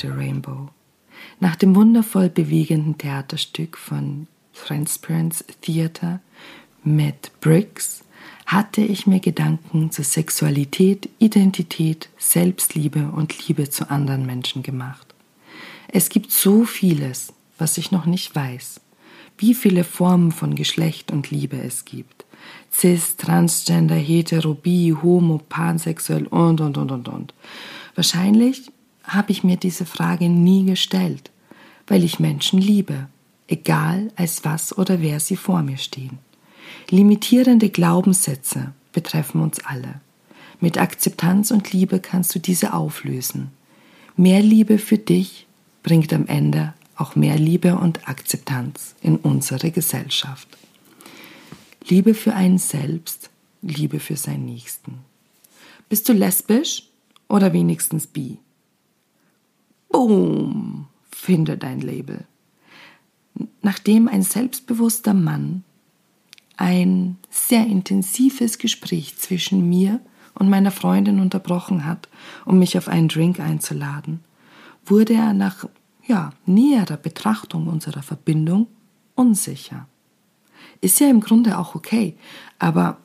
Get You the Rainbow. Nach dem wundervoll bewegenden Theaterstück von Transparence Theater mit Briggs hatte ich mir Gedanken zur Sexualität, Identität, Selbstliebe und Liebe zu anderen Menschen gemacht. Es gibt so vieles, was ich noch nicht weiß. Wie viele Formen von Geschlecht und Liebe es gibt. Cis, Transgender, Hetero, Bi, Homo, Pansexuell und, und, und, und, und. Wahrscheinlich habe ich mir diese Frage nie gestellt, weil ich Menschen liebe, egal als was oder wer sie vor mir stehen. Limitierende Glaubenssätze betreffen uns alle. Mit Akzeptanz und Liebe kannst du diese auflösen. Mehr Liebe für dich bringt am Ende auch mehr Liebe und Akzeptanz in unsere Gesellschaft. Liebe für einen selbst, Liebe für seinen Nächsten. Bist du lesbisch oder wenigstens bi? Boom, finde dein Label. Nachdem ein selbstbewusster Mann ein sehr intensives Gespräch zwischen mir und meiner Freundin unterbrochen hat, um mich auf einen Drink einzuladen, wurde er nach ja, näherer Betrachtung unserer Verbindung unsicher. Ist ja im Grunde auch okay, aber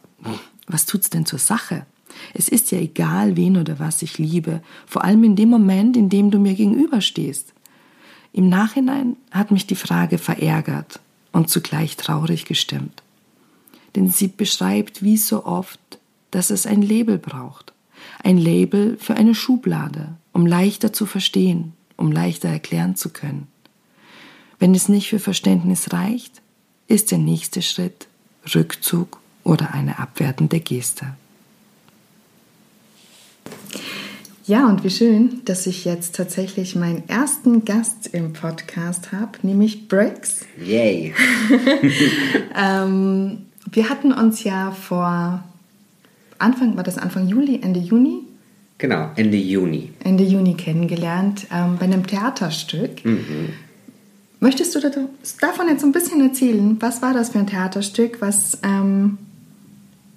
was tut's denn zur Sache? Es ist ja egal, wen oder was ich liebe, vor allem in dem Moment, in dem du mir gegenüberstehst. Im Nachhinein hat mich die Frage verärgert und zugleich traurig gestimmt denn sie beschreibt wie so oft, dass es ein Label braucht. Ein Label für eine Schublade, um leichter zu verstehen, um leichter erklären zu können. Wenn es nicht für Verständnis reicht, ist der nächste Schritt Rückzug oder eine abwertende Geste. Ja, und wie schön, dass ich jetzt tatsächlich meinen ersten Gast im Podcast habe, nämlich Briggs. Yay! ähm, wir hatten uns ja vor Anfang, war das Anfang Juli, Ende Juni? Genau, Ende Juni. Ende Juni kennengelernt ähm, bei einem Theaterstück. Mhm. Möchtest du davon jetzt ein bisschen erzählen? Was war das für ein Theaterstück? Was, ähm,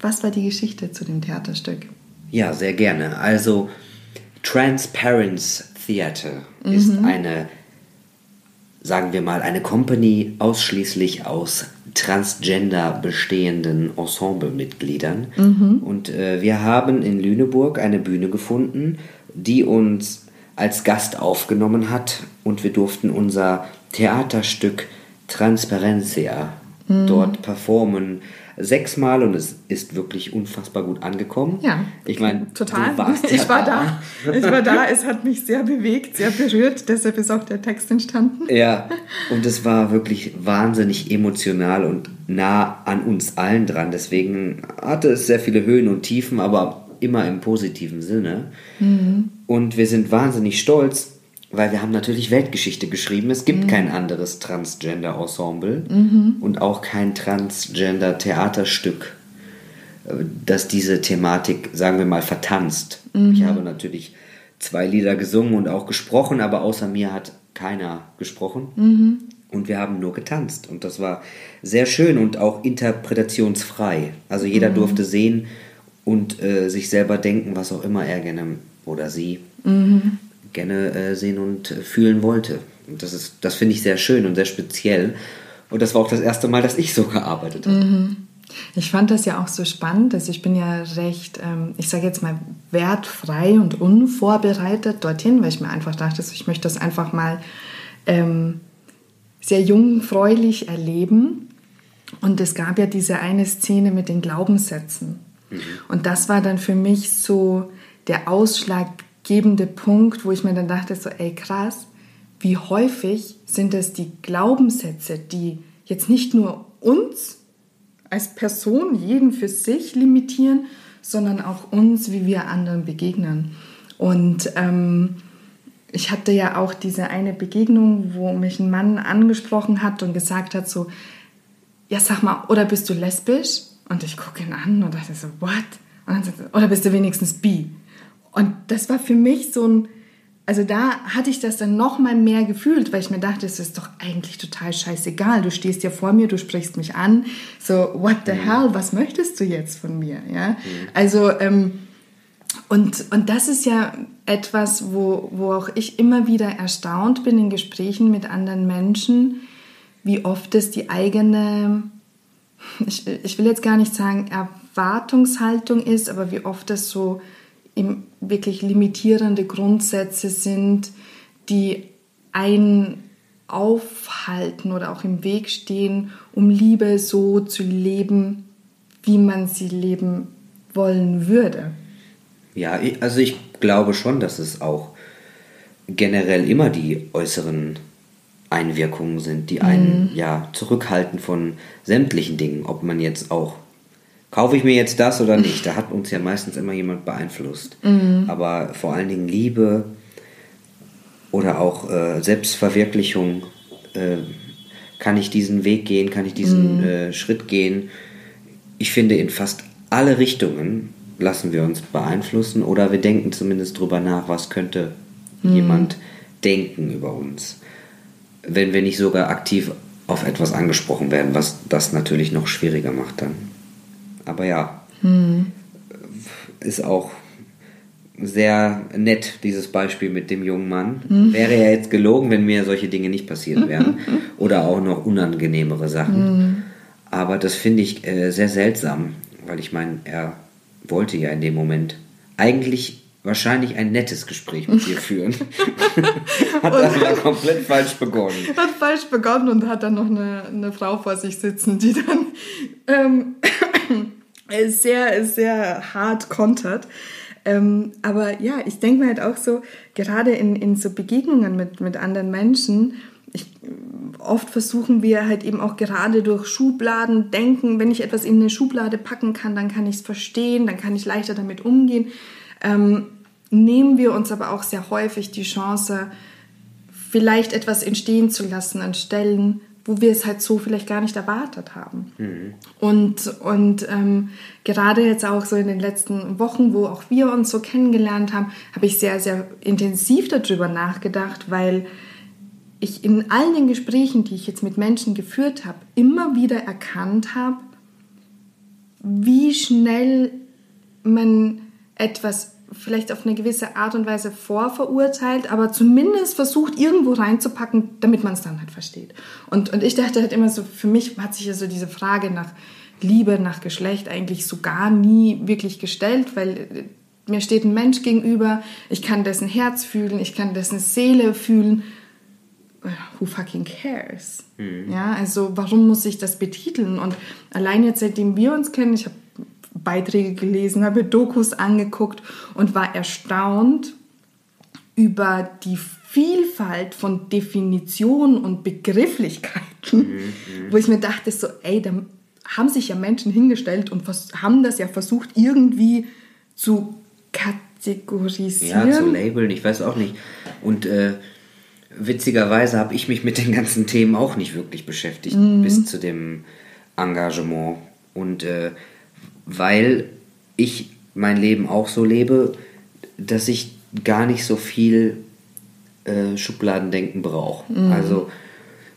was war die Geschichte zu dem Theaterstück? Ja, sehr gerne. Also Transparence Theater mhm. ist eine, sagen wir mal, eine Company ausschließlich aus transgender bestehenden Ensemblemitgliedern. Mhm. Und äh, wir haben in Lüneburg eine Bühne gefunden, die uns als Gast aufgenommen hat und wir durften unser Theaterstück Transparencia mhm. dort performen sechsmal und es ist wirklich unfassbar gut angekommen. Ja, ich meine, total. Ich ja war da. da. Ich war da. Es hat mich sehr bewegt, sehr berührt. Deshalb ist auch der Text entstanden. Ja, und es war wirklich wahnsinnig emotional und nah an uns allen dran. Deswegen hatte es sehr viele Höhen und Tiefen, aber immer im positiven Sinne. Mhm. Und wir sind wahnsinnig stolz, weil wir haben natürlich Weltgeschichte geschrieben. Es gibt mhm. kein anderes Transgender-Ensemble mhm. und auch kein Transgender-Theaterstück, äh, das diese Thematik, sagen wir mal, vertanzt. Mhm. Ich habe natürlich zwei Lieder gesungen und auch gesprochen, aber außer mir hat keiner gesprochen. Mhm. Und wir haben nur getanzt. Und das war sehr schön und auch interpretationsfrei. Also jeder mhm. durfte sehen und äh, sich selber denken, was auch immer er gerne oder sie mhm gerne äh, sehen und äh, fühlen wollte. Und das ist, das finde ich sehr schön und sehr speziell. Und das war auch das erste Mal, dass ich so gearbeitet habe. Mhm. Ich fand das ja auch so spannend, dass ich bin ja recht, ähm, ich sage jetzt mal, wertfrei und unvorbereitet dorthin, weil ich mir einfach dachte, ich möchte das einfach mal ähm, sehr jungfräulich erleben. Und es gab ja diese eine Szene mit den Glaubenssätzen. Mhm. Und das war dann für mich so der Ausschlag ausschlaggebende Punkt, wo ich mir dann dachte, so, ey krass, wie häufig sind das die Glaubenssätze, die jetzt nicht nur uns als Person, jeden für sich limitieren, sondern auch uns, wie wir anderen begegnen. Und ähm, ich hatte ja auch diese eine Begegnung, wo mich ein Mann angesprochen hat und gesagt hat so, ja sag mal, oder bist du lesbisch? Und ich gucke ihn an und dachte so, what? Und dann sagt er, oder bist du wenigstens bi? Und das war für mich so ein, also da hatte ich das dann noch mal mehr gefühlt, weil ich mir dachte, es ist doch eigentlich total scheißegal. Du stehst ja vor mir, du sprichst mich an. So, what the mhm. hell, was möchtest du jetzt von mir? Ja? Mhm. Also, ähm, und, und das ist ja etwas, wo, wo auch ich immer wieder erstaunt bin in Gesprächen mit anderen Menschen, wie oft es die eigene, ich, ich will jetzt gar nicht sagen Erwartungshaltung ist, aber wie oft es so wirklich limitierende Grundsätze sind, die einen aufhalten oder auch im Weg stehen, um Liebe so zu leben, wie man sie leben wollen würde. Ja, also ich glaube schon, dass es auch generell immer die äußeren Einwirkungen sind, die einen mhm. ja zurückhalten von sämtlichen Dingen, ob man jetzt auch kaufe ich mir jetzt das oder nicht. Da hat uns ja meistens immer jemand beeinflusst. Mhm. Aber vor allen Dingen Liebe oder auch äh, Selbstverwirklichung, äh, kann ich diesen Weg gehen, kann ich diesen mhm. äh, Schritt gehen. Ich finde, in fast alle Richtungen lassen wir uns beeinflussen oder wir denken zumindest drüber nach, was könnte mhm. jemand denken über uns. Wenn wir nicht sogar aktiv auf etwas angesprochen werden, was das natürlich noch schwieriger macht dann. Aber ja, mhm. ist auch sehr nett, dieses Beispiel mit dem jungen Mann. Mhm. Wäre ja jetzt gelogen, wenn mir solche Dinge nicht passiert wären. Oder auch noch unangenehmere Sachen. Mhm. Aber das finde ich äh, sehr seltsam, weil ich meine, er wollte ja in dem Moment eigentlich wahrscheinlich ein nettes Gespräch mit dir führen. hat aber komplett falsch begonnen. Hat falsch begonnen und hat dann noch eine, eine Frau vor sich sitzen, die dann ähm, sehr, sehr hart kontert. Ähm, aber ja, ich denke mir halt auch so, gerade in, in so Begegnungen mit, mit anderen Menschen, ich, oft versuchen wir halt eben auch gerade durch Schubladen denken, wenn ich etwas in eine Schublade packen kann, dann kann ich es verstehen, dann kann ich leichter damit umgehen. Ähm, nehmen wir uns aber auch sehr häufig die Chance, vielleicht etwas entstehen zu lassen an Stellen, wo wir es halt so vielleicht gar nicht erwartet haben. Mhm. Und, und ähm, gerade jetzt auch so in den letzten Wochen, wo auch wir uns so kennengelernt haben, habe ich sehr, sehr intensiv darüber nachgedacht, weil ich in all den Gesprächen, die ich jetzt mit Menschen geführt habe, immer wieder erkannt habe, wie schnell man etwas vielleicht auf eine gewisse Art und Weise vorverurteilt, aber zumindest versucht, irgendwo reinzupacken, damit man es dann halt versteht. Und, und ich dachte halt immer so, für mich hat sich ja so diese Frage nach Liebe, nach Geschlecht eigentlich so gar nie wirklich gestellt, weil äh, mir steht ein Mensch gegenüber, ich kann dessen Herz fühlen, ich kann dessen Seele fühlen. Who fucking cares? Mhm. Ja, also warum muss ich das betiteln? Und allein jetzt, seitdem wir uns kennen, ich habe Beiträge gelesen, habe Dokus angeguckt und war erstaunt über die Vielfalt von Definitionen und Begrifflichkeiten, mhm, wo ich mir dachte, so, ey, da haben sich ja Menschen hingestellt und haben das ja versucht, irgendwie zu kategorisieren. Ja, zu labeln, ich weiß auch nicht. Und äh, witzigerweise habe ich mich mit den ganzen Themen auch nicht wirklich beschäftigt, mhm. bis zu dem Engagement. Und äh, weil ich mein Leben auch so lebe, dass ich gar nicht so viel äh, Schubladendenken brauche. Mhm. Also,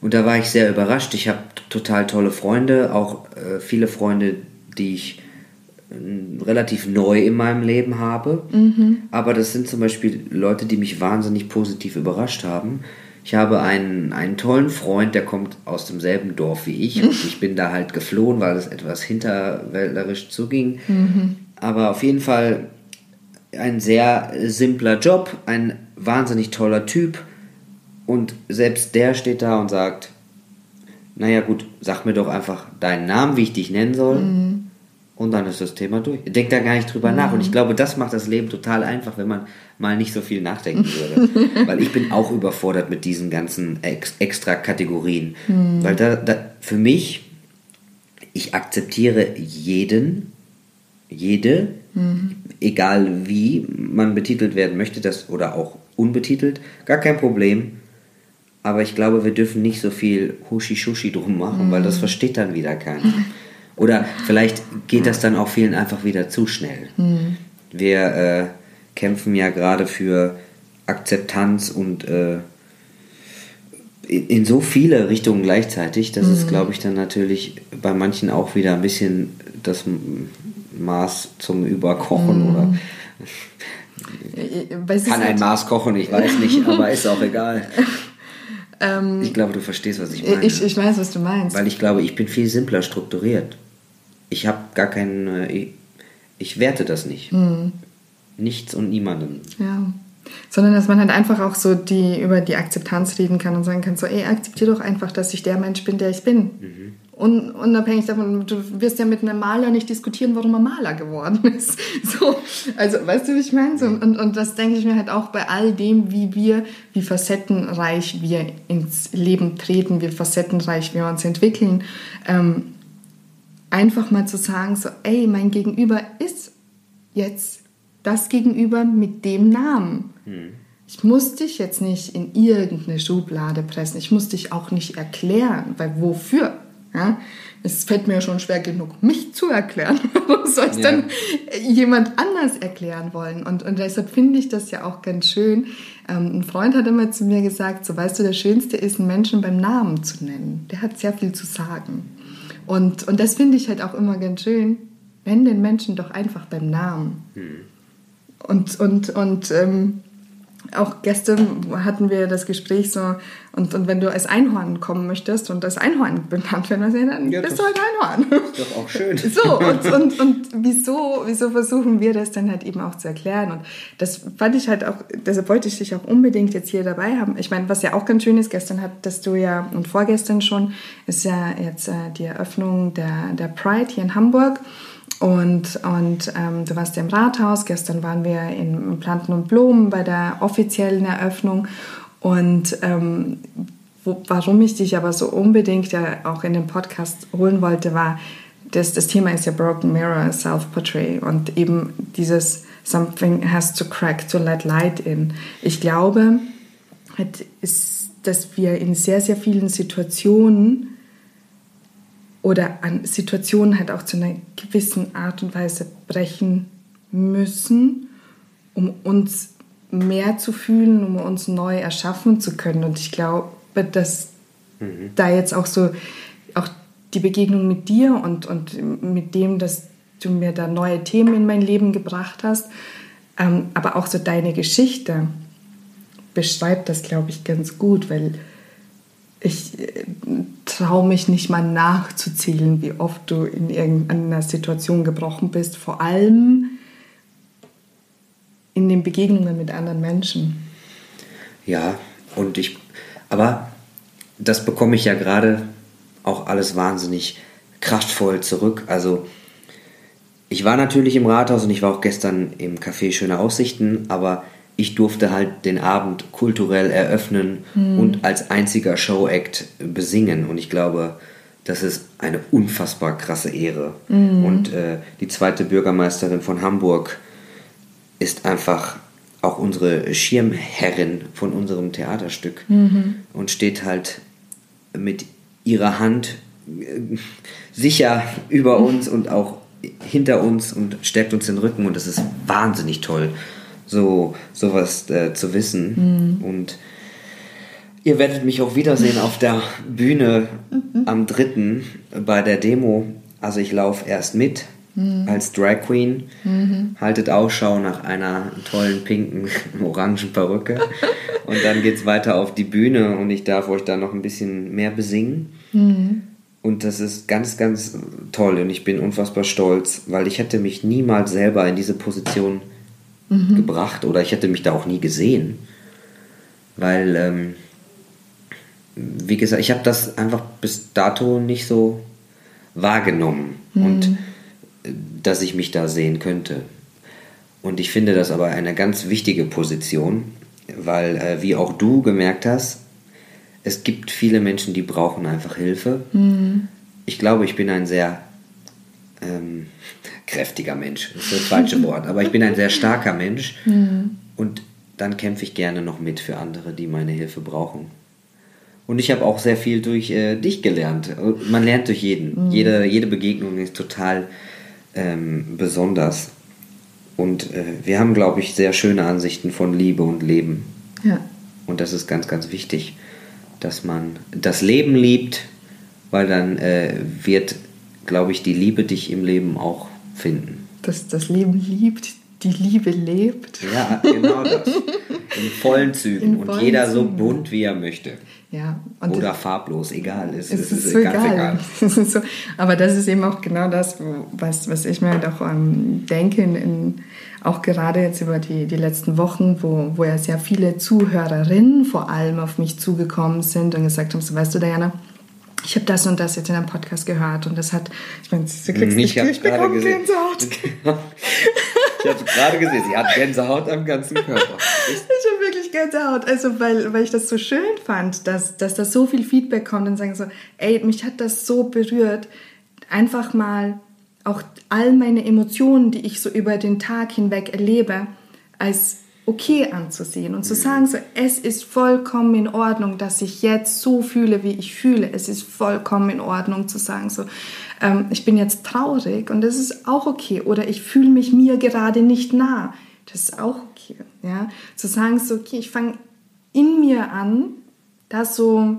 und da war ich sehr überrascht. Ich habe total tolle Freunde, auch äh, viele Freunde, die ich äh, relativ neu in meinem Leben habe. Mhm. Aber das sind zum Beispiel Leute, die mich wahnsinnig positiv überrascht haben. Ich habe einen, einen tollen Freund, der kommt aus demselben Dorf wie ich. Und ich bin da halt geflohen, weil es etwas hinterwäldlerisch zuging. Mhm. Aber auf jeden Fall ein sehr simpler Job, ein wahnsinnig toller Typ. Und selbst der steht da und sagt, naja gut, sag mir doch einfach deinen Namen, wie ich dich nennen soll. Mhm und dann ist das Thema durch. Denkt da gar nicht drüber mhm. nach. Und ich glaube, das macht das Leben total einfach, wenn man mal nicht so viel nachdenken würde. Weil ich bin auch überfordert mit diesen ganzen Ex extra Kategorien. Mhm. Weil da, da, für mich, ich akzeptiere jeden, jede, mhm. egal wie man betitelt werden möchte, das oder auch unbetitelt, gar kein Problem. Aber ich glaube, wir dürfen nicht so viel Huschi-Schushi drum machen, weil das mhm. versteht dann wieder keiner. Oder vielleicht geht das dann auch vielen einfach wieder zu schnell. Mhm. Wir äh, kämpfen ja gerade für Akzeptanz und äh, in so viele Richtungen gleichzeitig, dass mhm. es, glaube ich, dann natürlich bei manchen auch wieder ein bisschen das Maß zum Überkochen mhm. oder Kann ein Maß kochen, ich weiß nicht, aber ist auch egal. Ähm, ich glaube, du verstehst, was ich meine. Ich, ich weiß, was du meinst. Weil ich glaube, ich bin viel simpler strukturiert. Ich habe gar keinen. Äh, ich, ich, werte das nicht. Mhm. Nichts und niemanden. Ja. Sondern dass man halt einfach auch so die, über die Akzeptanz reden kann und sagen kann: so, ey, akzeptiere doch einfach, dass ich der Mensch bin, der ich bin. Mhm. Un, unabhängig davon, du wirst ja mit einem Maler nicht diskutieren, warum er Maler geworden ist. So, also, weißt du, wie ich meine? So, und, und das denke ich mir halt auch bei all dem, wie wir, wie facettenreich wir ins Leben treten, wie facettenreich wir uns entwickeln. Ähm, einfach mal zu sagen, so, ey, mein Gegenüber ist jetzt das Gegenüber mit dem Namen. Hm. Ich muss dich jetzt nicht in irgendeine Schublade pressen. Ich muss dich auch nicht erklären, weil wofür? Ja? Es fällt mir schon schwer genug, mich zu erklären. Warum soll es ja. dann jemand anders erklären wollen? Und, und deshalb finde ich das ja auch ganz schön. Ähm, ein Freund hat immer zu mir gesagt, so weißt du, das Schönste ist, einen Menschen beim Namen zu nennen. Der hat sehr viel zu sagen. Und, und das finde ich halt auch immer ganz schön. Nenn den Menschen doch einfach beim Namen. Hm. Und, und, und ähm, auch gestern hatten wir das Gespräch so, und, und wenn du als Einhorn kommen möchtest und als Einhorn benannt werden willst, dann ja, bist du halt Einhorn. Ist doch auch schön. So, und, und, und wieso, wieso versuchen wir das dann halt eben auch zu erklären? Und das fand ich halt auch, deshalb wollte ich dich auch unbedingt jetzt hier dabei haben. Ich meine, was ja auch ganz schön ist, gestern hattest du ja, und vorgestern schon, ist ja jetzt äh, die Eröffnung der, der Pride hier in Hamburg. Und, und ähm, du warst ja im Rathaus, gestern waren wir in Planten und Blumen bei der offiziellen Eröffnung. Und ähm, wo, warum ich dich aber so unbedingt ja auch in den Podcast holen wollte, war, das, das Thema ist ja Broken Mirror, Self-Portrait und eben dieses Something has to crack to let light in. Ich glaube, ist, dass wir in sehr, sehr vielen Situationen oder an Situationen halt auch zu einer gewissen Art und Weise brechen müssen, um uns mehr zu fühlen, um uns neu erschaffen zu können. Und ich glaube, dass mhm. da jetzt auch so auch die Begegnung mit dir und, und mit dem, dass du mir da neue Themen in mein Leben gebracht hast, ähm, aber auch so deine Geschichte beschreibt das, glaube ich, ganz gut, weil ich äh, traue mich nicht mal nachzuzählen, wie oft du in irgendeiner Situation gebrochen bist, vor allem in den Begegnungen mit anderen Menschen. Ja, und ich, aber das bekomme ich ja gerade auch alles wahnsinnig kraftvoll zurück. Also ich war natürlich im Rathaus und ich war auch gestern im Café Schöne Aussichten, aber ich durfte halt den Abend kulturell eröffnen mhm. und als einziger Showact besingen. Und ich glaube, das ist eine unfassbar krasse Ehre. Mhm. Und äh, die zweite Bürgermeisterin von Hamburg ist einfach auch unsere Schirmherrin von unserem Theaterstück mhm. und steht halt mit ihrer Hand äh, sicher über uns und auch hinter uns und stärkt uns den Rücken und das ist wahnsinnig toll so sowas äh, zu wissen. Mhm. Und ihr werdet mich auch wiedersehen auf der Bühne mhm. am 3. bei der Demo. Also ich laufe erst mit mhm. als Drag Queen, mhm. haltet Ausschau nach einer tollen pinken, orangen Perücke. und dann geht es weiter auf die Bühne und ich darf euch da noch ein bisschen mehr besingen. Mhm. Und das ist ganz, ganz toll und ich bin unfassbar stolz, weil ich hätte mich niemals selber in diese Position mhm. gebracht oder ich hätte mich da auch nie gesehen. Weil, ähm, wie gesagt, ich habe das einfach bis dato nicht so wahrgenommen mhm. und äh, dass ich mich da sehen könnte. Und ich finde das aber eine ganz wichtige Position, weil, äh, wie auch du gemerkt hast, es gibt viele Menschen, die brauchen einfach Hilfe. Mhm. Ich glaube, ich bin ein sehr ähm, kräftiger Mensch, das ist das falsche Wort, aber ich bin ein sehr starker Mensch mhm. und dann kämpfe ich gerne noch mit für andere, die meine Hilfe brauchen. Und ich habe auch sehr viel durch äh, dich gelernt. Man lernt durch jeden. Mhm. Jede, jede Begegnung ist total ähm, besonders. Und äh, wir haben, glaube ich, sehr schöne Ansichten von Liebe und Leben. Ja. Und das ist ganz, ganz wichtig, dass man das Leben liebt, weil dann äh, wird, glaube ich, die Liebe dich im Leben auch finden. Dass das Leben liebt die Liebe lebt. Ja, genau das. In vollen Zügen. In und jeder Zügen. so bunt, wie er möchte. Ja, Oder farblos, egal. Es, es ist, ist, so ganz egal. egal. so, aber das ist eben auch genau das, was, was ich mir halt auch ähm, denke, in, in, auch gerade jetzt über die, die letzten Wochen, wo, wo ja sehr viele Zuhörerinnen vor allem auf mich zugekommen sind und gesagt haben, so weißt du, Diana, ich habe das und das jetzt in einem Podcast gehört und das hat, ich meine, du kriegst nicht, ich bekomme Gänsehaut. ich habe gerade gesehen, sie hat Gänsehaut am ganzen Körper. Ich habe wirklich Gänsehaut, also weil, weil ich das so schön fand, dass, dass da so viel Feedback kommt und sagen so, ey, mich hat das so berührt, einfach mal auch all meine Emotionen, die ich so über den Tag hinweg erlebe, als okay anzusehen und zu sagen, so, es ist vollkommen in Ordnung, dass ich jetzt so fühle, wie ich fühle. Es ist vollkommen in Ordnung zu sagen, so, ähm, ich bin jetzt traurig und das ist auch okay. Oder ich fühle mich mir gerade nicht nah. Das ist auch okay. Ja? Zu sagen, so, okay, ich fange in mir an, das so,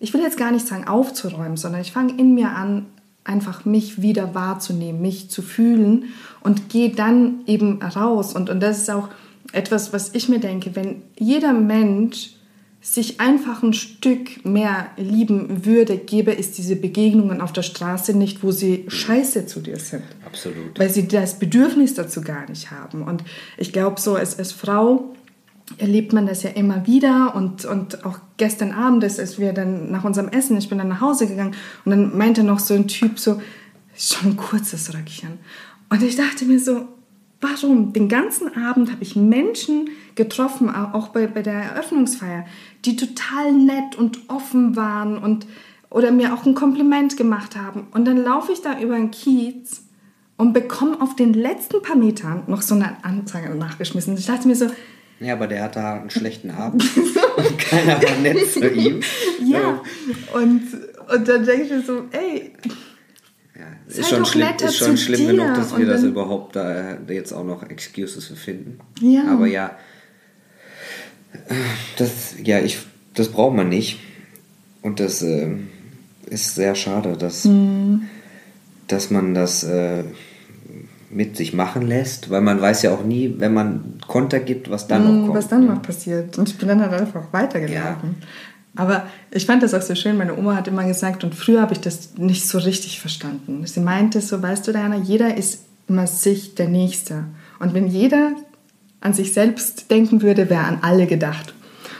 ich will jetzt gar nicht sagen aufzuräumen, sondern ich fange in mir an, einfach mich wieder wahrzunehmen, mich zu fühlen und gehe dann eben raus. Und, und das ist auch etwas, was ich mir denke, wenn jeder Mensch sich einfach ein Stück mehr lieben würde, gäbe es diese Begegnungen auf der Straße nicht, wo sie scheiße zu dir sind. Absolut. Weil sie das Bedürfnis dazu gar nicht haben. Und ich glaube, so als, als Frau erlebt man das ja immer wieder und, und auch gestern Abend, als wir dann nach unserem Essen, ich bin dann nach Hause gegangen und dann meinte noch so ein Typ so, schon ein kurzes Röckchen. Und ich dachte mir so, Warum? Den ganzen Abend habe ich Menschen getroffen, auch bei, bei der Eröffnungsfeier, die total nett und offen waren und oder mir auch ein Kompliment gemacht haben. Und dann laufe ich da über den Kiez und bekomme auf den letzten paar Metern noch so eine Anzeige nachgeschmissen. Ich dachte mir so, ja, aber der hatte einen schlechten Abend und keiner war nett zu ihm. Ja, und, und dann denke ich mir so, ey, ist, schon schlimm, ist schon schlimm genug, dass wir das überhaupt da jetzt auch noch Excuses für finden. Ja. Aber ja, das, ja, ich, das braucht man nicht. Und das äh, ist sehr schade, dass, mhm. dass man das äh, mit sich machen lässt, weil man weiß ja auch nie, wenn man Konter gibt, was dann mhm, noch kommt. Was dann noch passiert. Und ich bin dann halt einfach weitergelaufen. Ja. Aber ich fand das auch so schön. Meine Oma hat immer gesagt, und früher habe ich das nicht so richtig verstanden. Sie meinte so, weißt du, Diana, jeder ist immer sich der Nächste. Und wenn jeder an sich selbst denken würde, wäre an alle gedacht.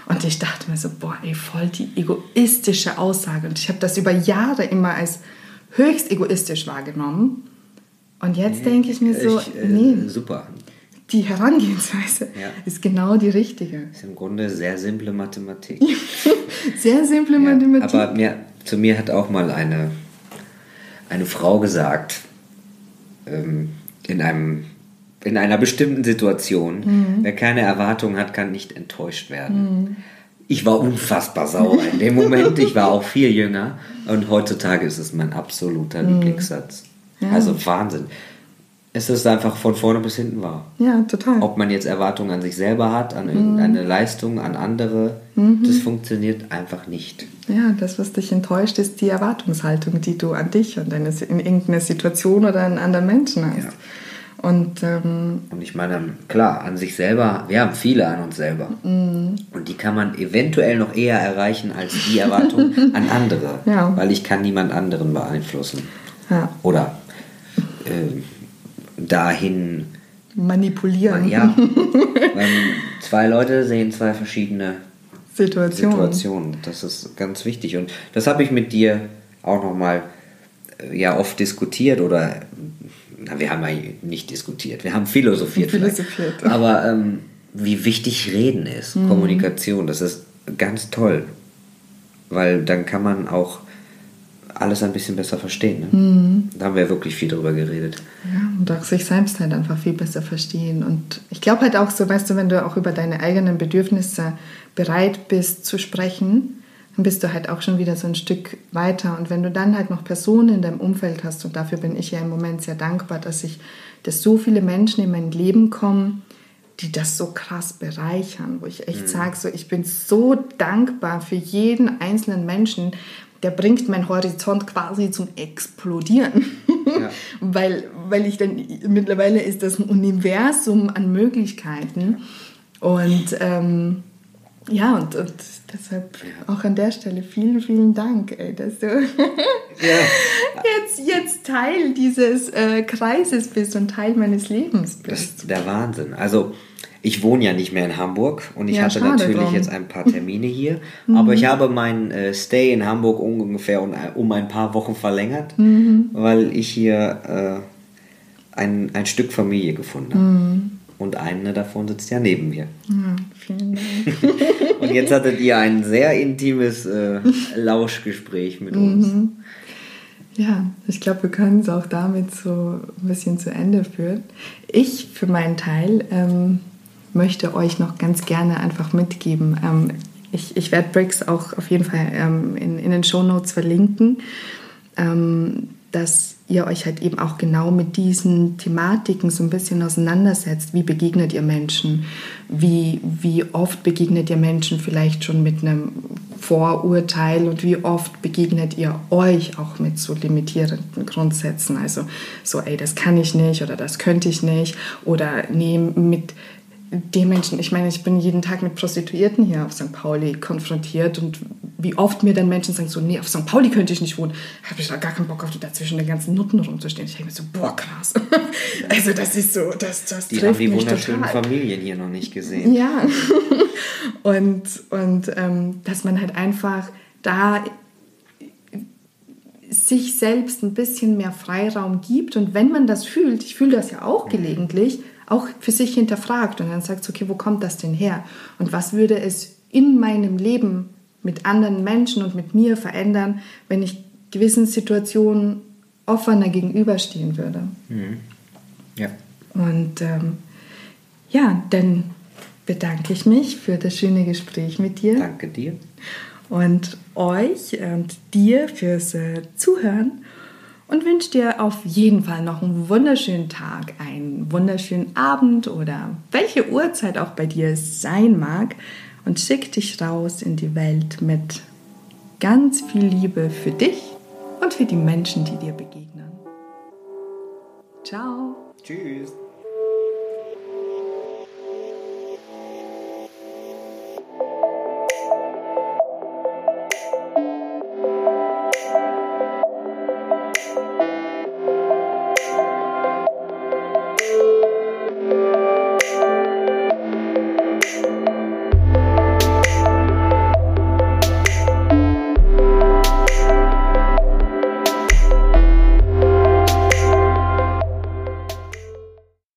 Und ich dachte mir so, boah, ey, voll die egoistische Aussage. Und ich habe das über Jahre immer als höchst egoistisch wahrgenommen. Und jetzt nee, denke ich mir so, ich, äh, nee. Super die Herangehensweise ja. ist genau die richtige. Ist im Grunde sehr simple Mathematik. sehr simple ja, Mathematik. Aber mir, zu mir hat auch mal eine, eine Frau gesagt, ähm, in, einem, in einer bestimmten Situation, mhm. wer keine Erwartung hat, kann nicht enttäuscht werden. Mhm. Ich war unfassbar sauer in dem Moment. Ich war auch viel jünger und heutzutage ist es mein absoluter mhm. Lieblingssatz. Ja. Also Wahnsinn es ist einfach von vorne bis hinten wahr. Ja, total. Ob man jetzt Erwartungen an sich selber hat, an irgendeine mhm. Leistung, an andere, mhm. das funktioniert einfach nicht. Ja, das, was dich enttäuscht, ist die Erwartungshaltung, die du an dich und deine, in irgendeine Situation oder an anderen Menschen hast. Ja. Und, ähm, und ich meine, klar, an sich selber, wir haben viele an uns selber. Mhm. Und die kann man eventuell noch eher erreichen als die Erwartung an andere. Ja. Weil ich kann niemand anderen beeinflussen. Ja. Oder äh, dahin manipulieren. Ja, weil zwei Leute sehen zwei verschiedene Situationen. Situationen. Das ist ganz wichtig. Und das habe ich mit dir auch nochmal äh, ja oft diskutiert oder na, wir haben ja nicht diskutiert, wir haben philosophiert. philosophiert. Aber ähm, wie wichtig Reden ist, mhm. Kommunikation, das ist ganz toll. Weil dann kann man auch alles ein bisschen besser verstehen. Ne? Mhm. Da haben wir wirklich viel drüber geredet. Ja, und auch sich selbst halt einfach viel besser verstehen. Und ich glaube halt auch so, weißt du, wenn du auch über deine eigenen Bedürfnisse bereit bist zu sprechen, dann bist du halt auch schon wieder so ein Stück weiter. Und wenn du dann halt noch Personen in deinem Umfeld hast, und dafür bin ich ja im Moment sehr dankbar, dass ich, dass so viele Menschen in mein Leben kommen, die das so krass bereichern, wo ich echt mhm. sage, so, ich bin so dankbar für jeden einzelnen Menschen, der bringt meinen Horizont quasi zum Explodieren. ja. weil, weil ich dann, mittlerweile ist das ein Universum an Möglichkeiten und ähm, ja, und, und deshalb auch an der Stelle vielen, vielen Dank, ey, dass du ja. jetzt, jetzt Teil dieses äh, Kreises bist und Teil meines Lebens bist. Das ist der Wahnsinn. Also ich wohne ja nicht mehr in Hamburg und ich ja, hatte natürlich drum. jetzt ein paar Termine hier, mhm. aber ich habe mein äh, Stay in Hamburg ungefähr um, um, ein paar Wochen verlängert, mhm. weil ich hier äh, ein, ein Stück Familie gefunden habe. Mhm. Und eine davon sitzt ja neben mir. Ja, vielen Dank. und jetzt hattet ihr ein sehr intimes äh, Lauschgespräch mit uns. Mhm. Ja, ich glaube, wir können es auch damit so ein bisschen zu Ende führen. Ich für meinen Teil ähm, möchte euch noch ganz gerne einfach mitgeben. Ähm, ich, ich werde Bricks auch auf jeden Fall ähm, in, in den Show Notes verlinken, ähm, dass ihr euch halt eben auch genau mit diesen Thematiken so ein bisschen auseinandersetzt. Wie begegnet ihr Menschen? Wie, wie oft begegnet ihr Menschen vielleicht schon mit einem Vorurteil und wie oft begegnet ihr euch auch mit so limitierenden Grundsätzen? Also so, ey, das kann ich nicht oder das könnte ich nicht oder nee, mit den Menschen, ich meine, ich bin jeden Tag mit Prostituierten hier auf St. Pauli konfrontiert und wie oft mir dann Menschen sagen so, nee, auf St. Pauli könnte ich nicht wohnen, habe ich da gar keinen Bock auf, da zwischen den ganzen Nutten rumzustehen. Ich denke mir so, boah, krass. also das ist so, das, das Die haben die wunderschönen total. Familien hier noch nicht gesehen. Ja. und und ähm, dass man halt einfach da sich selbst ein bisschen mehr Freiraum gibt und wenn man das fühlt, ich fühle das ja auch gelegentlich, auch für sich hinterfragt und dann sagt, okay, wo kommt das denn her? Und was würde es in meinem Leben mit anderen Menschen und mit mir verändern, wenn ich gewissen Situationen offener gegenüberstehen würde? Mhm. Ja. Und ähm, ja, dann bedanke ich mich für das schöne Gespräch mit dir. Danke dir. Und euch und dir fürs äh, Zuhören und wünsche dir auf jeden Fall noch einen wunderschönen Tag, einen wunderschönen Abend oder welche Uhrzeit auch bei dir sein mag und schick dich raus in die Welt mit ganz viel Liebe für dich und für die Menschen, die dir begegnen. Ciao. Tschüss.